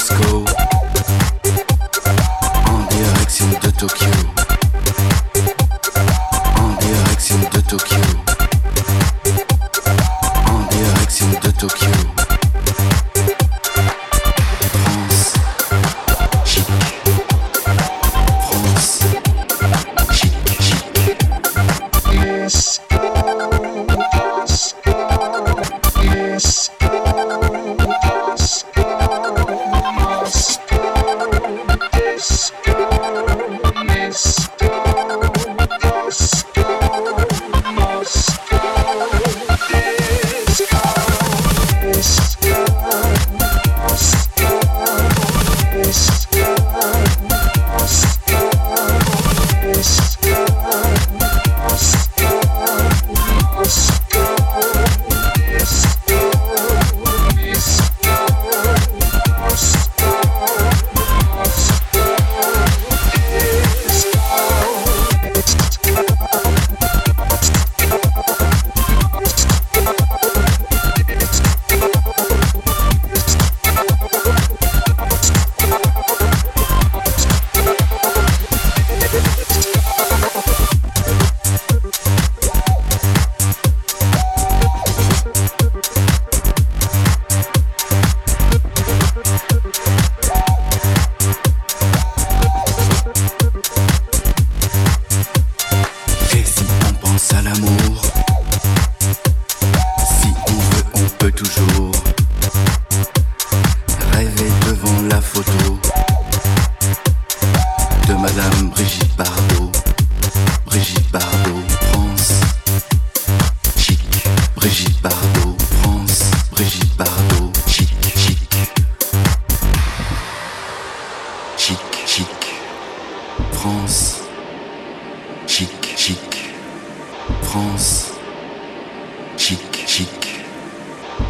school.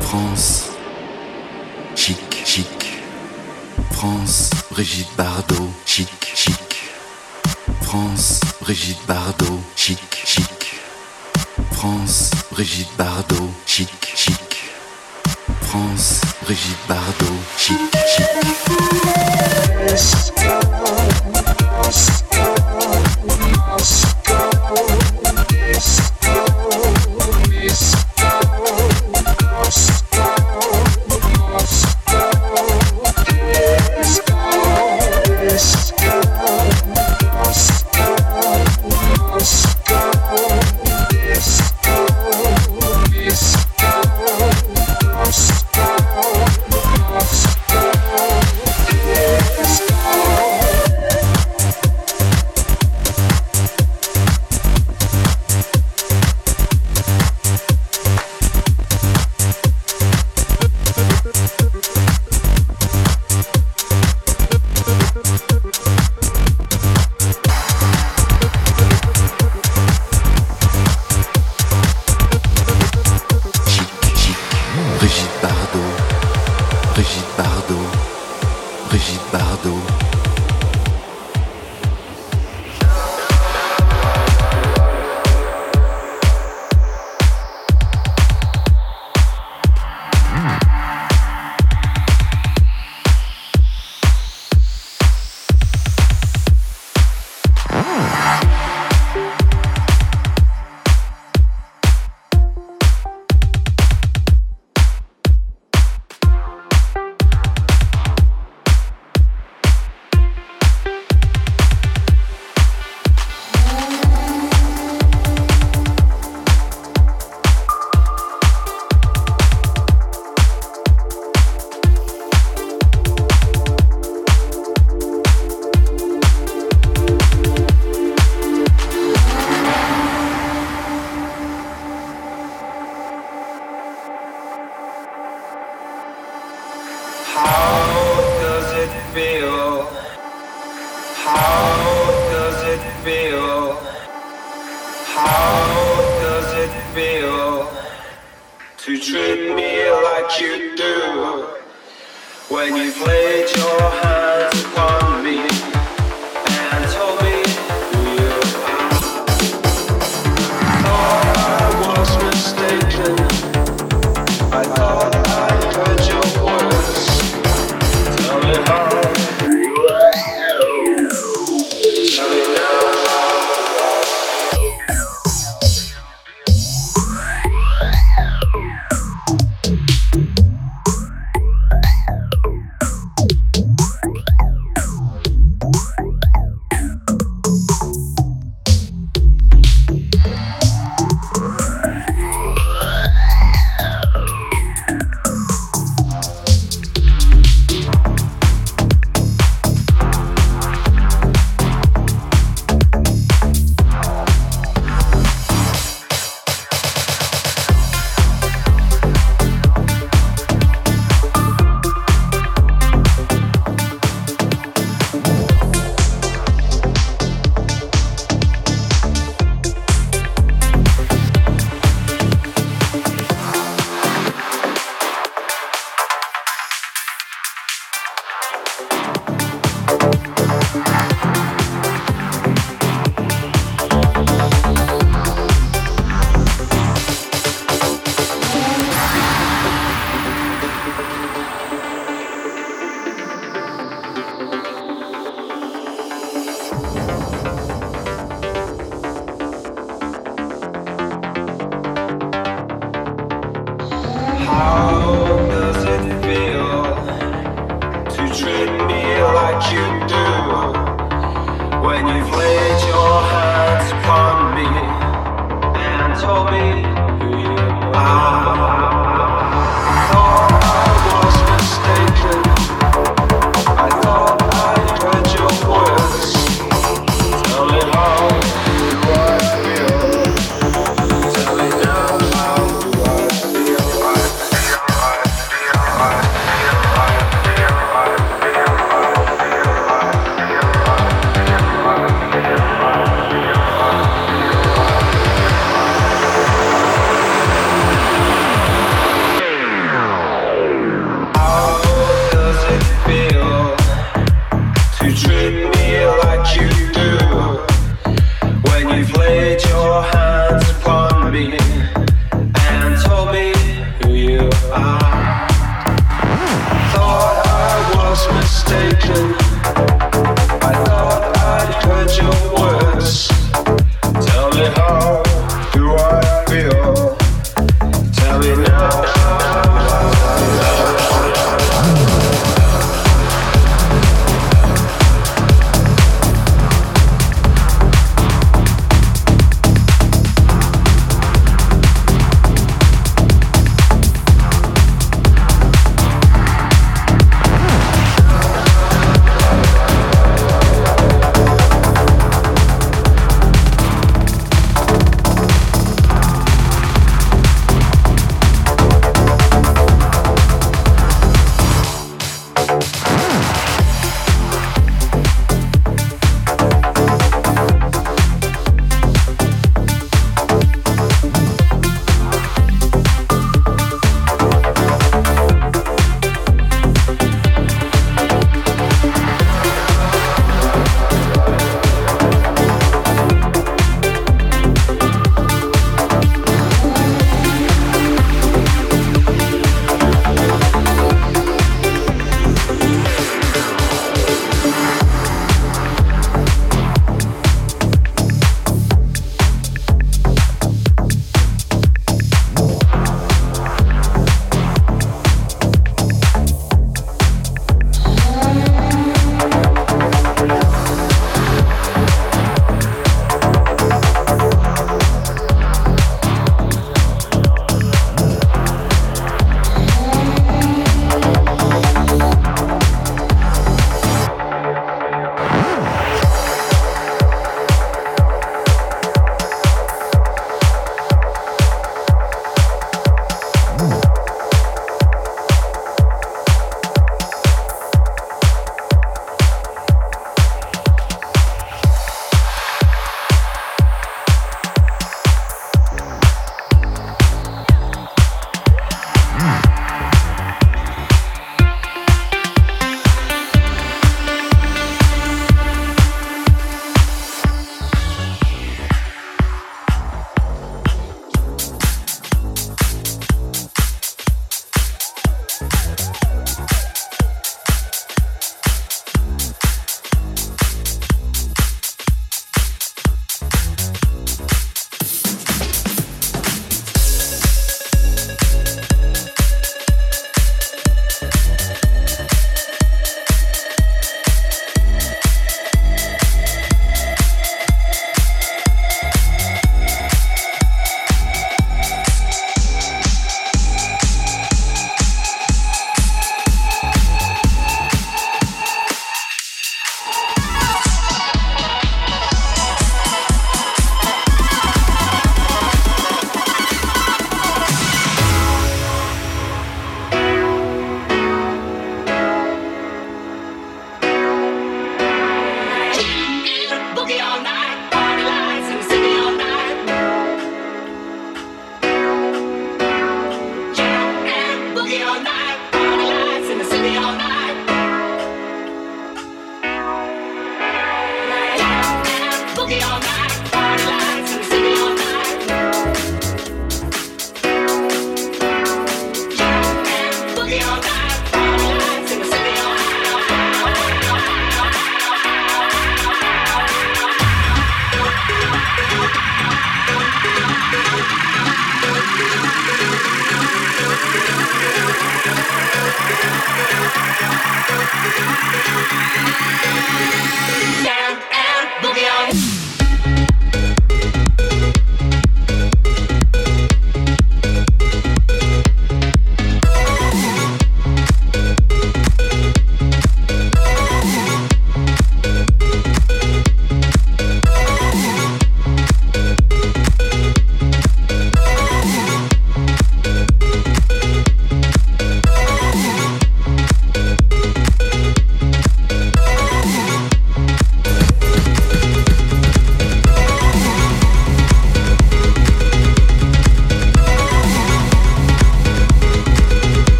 France, chic, chic. France, Brigitte Bardot, chic, chic. France, Brigitte Bardot, chic, chic. France, Brigitte Bardot, chic, chic. France, Brigitte Bardot, chic, chic. You laid your hands upon me and told me who you are.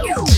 Yeah.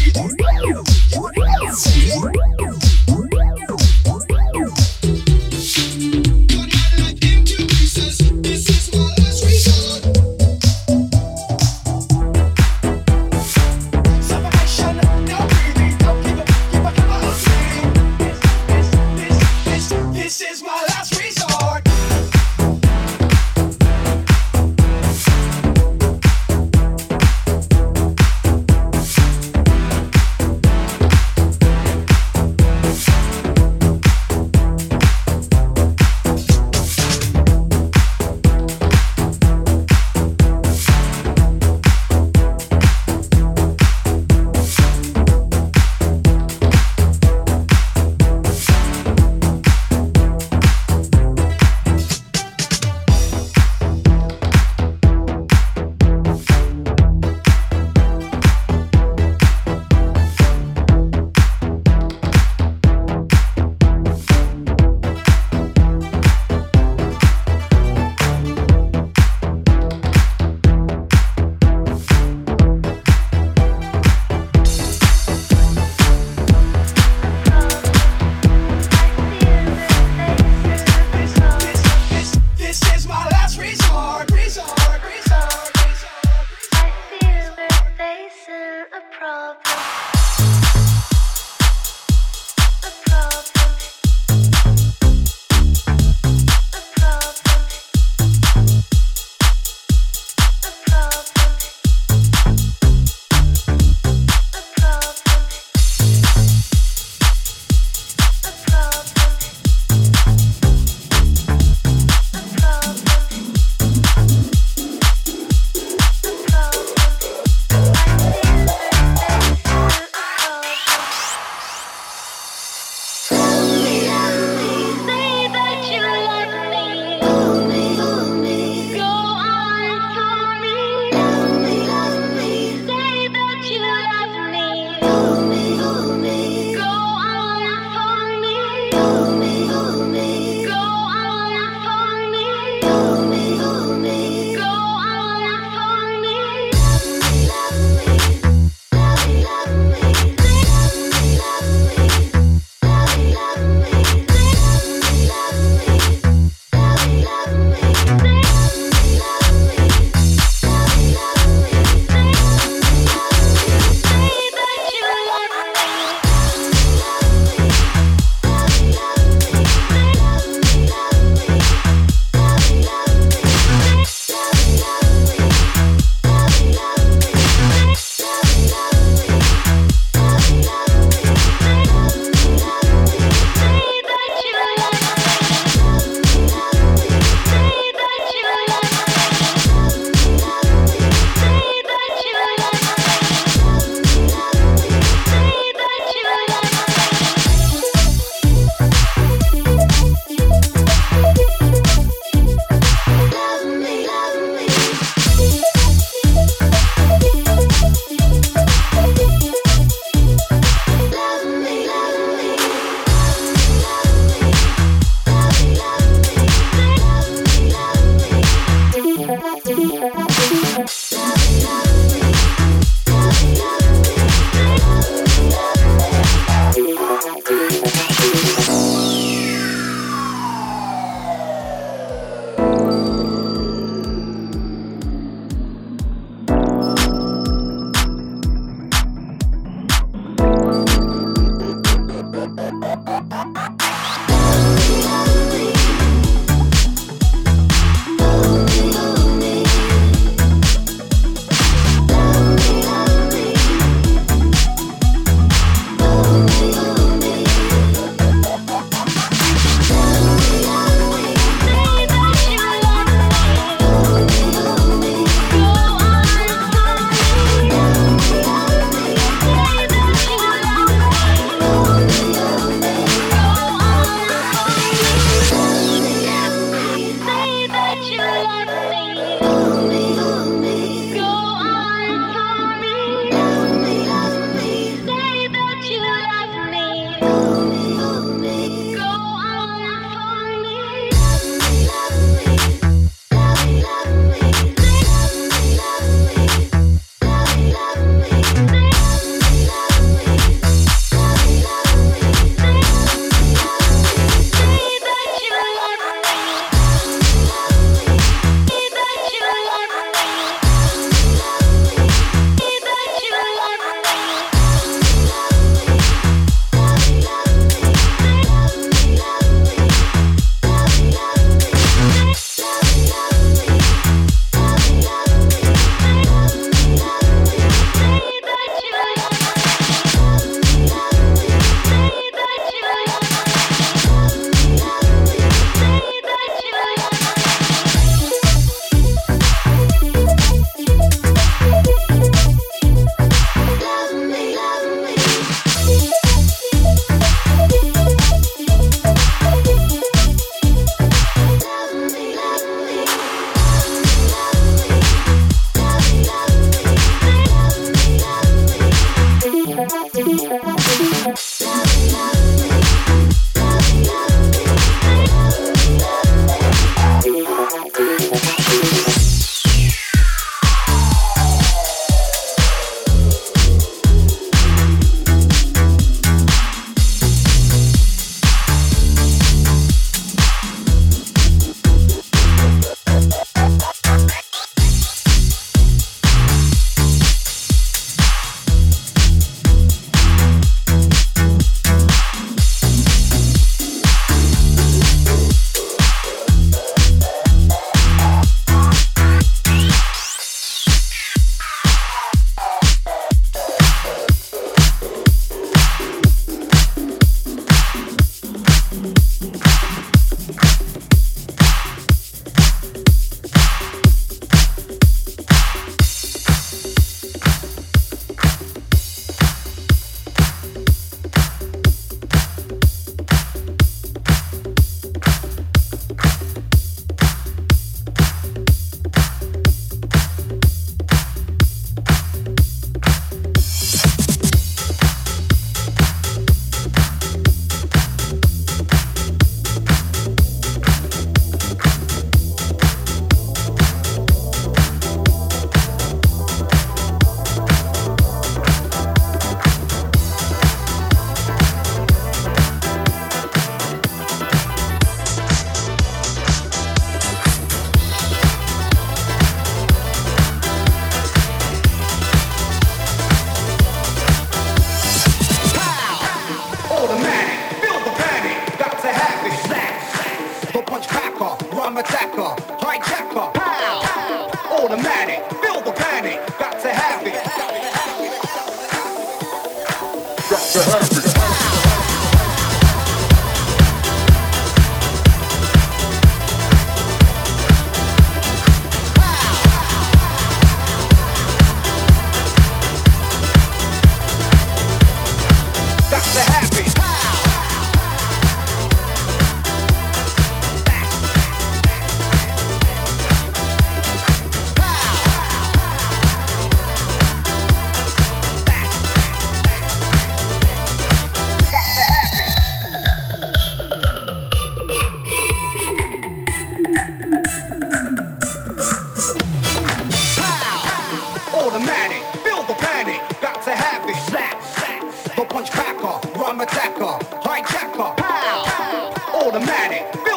attacker, rhyme attacker, hijacker, pow, automatic.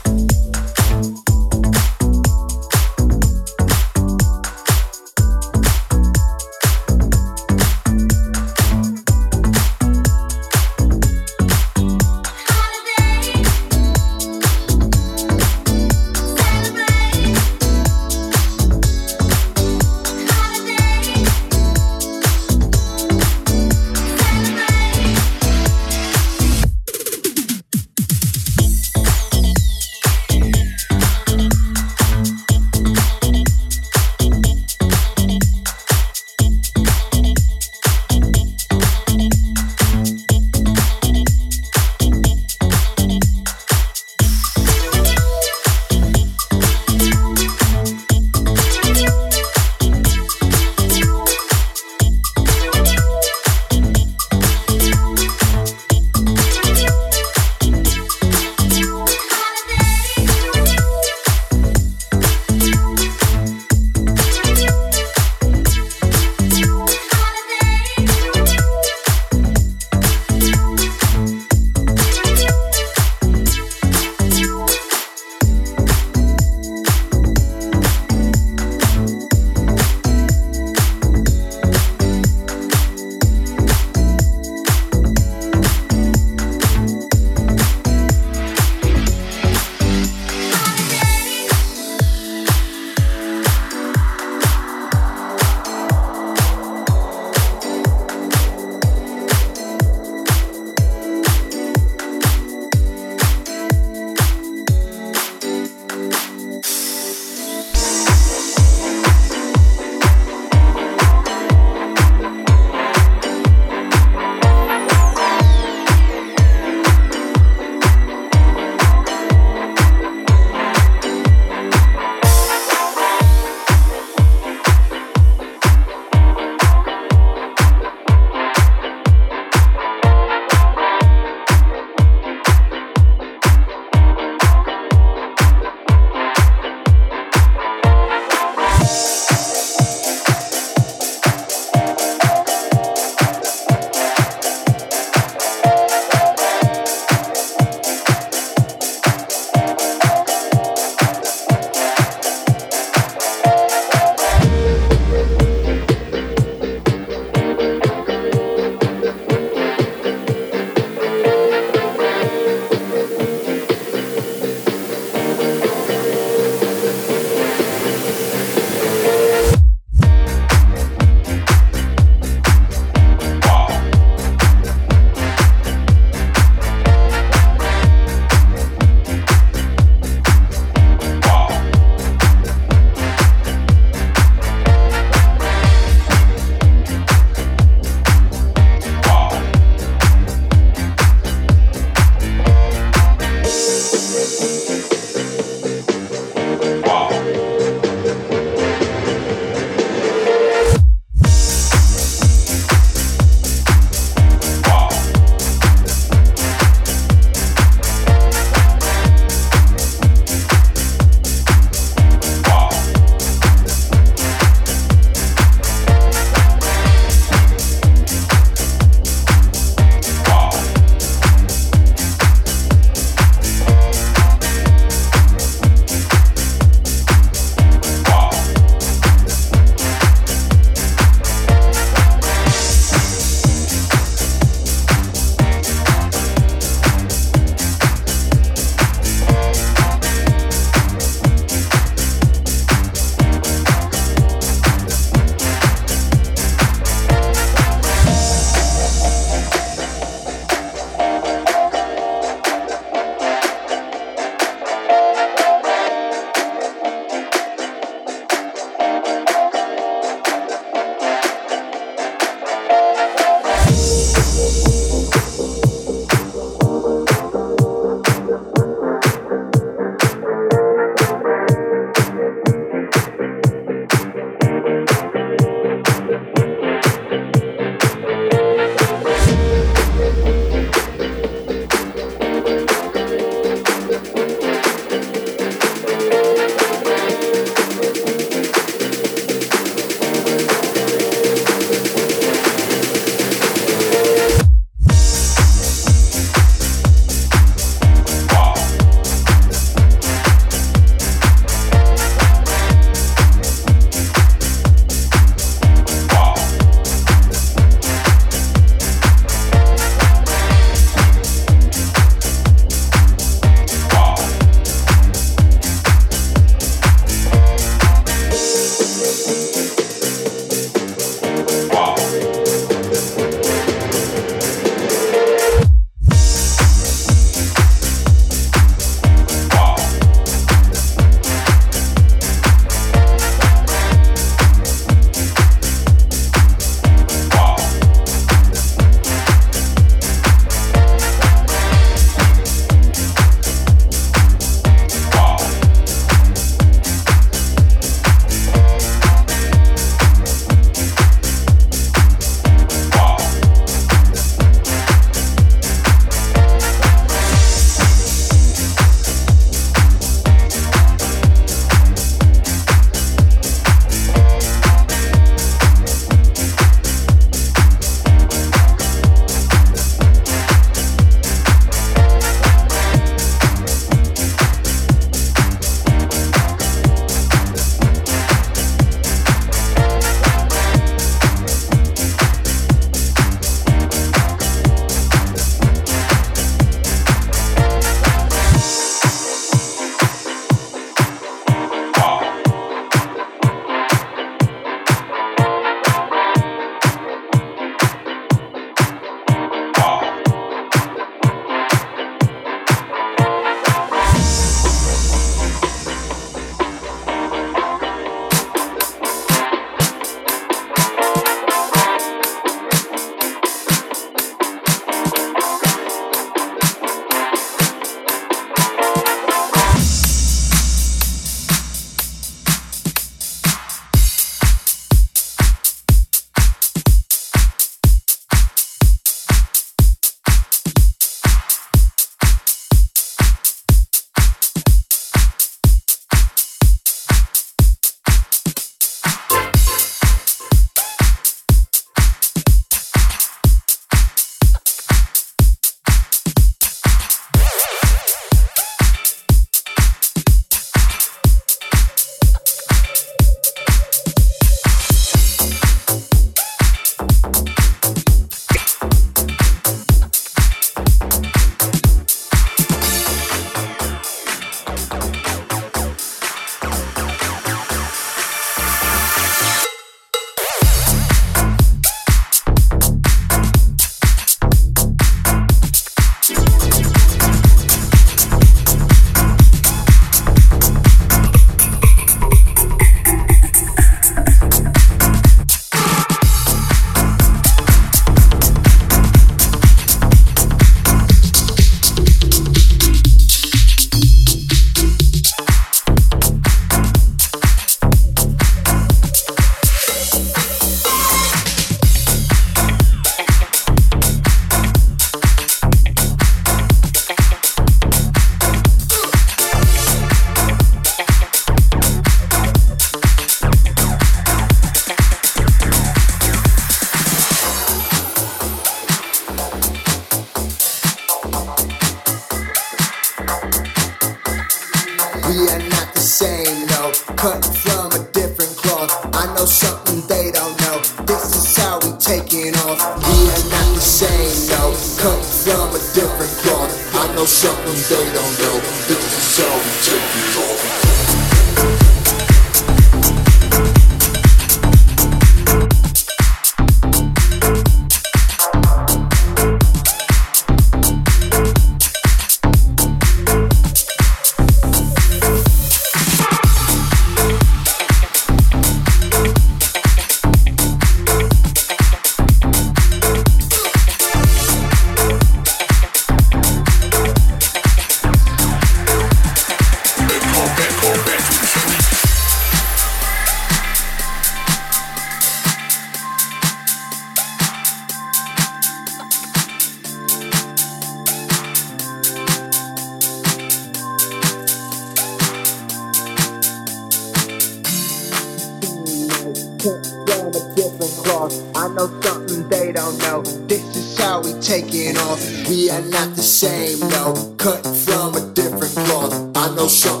Cut from a different cloth. I know something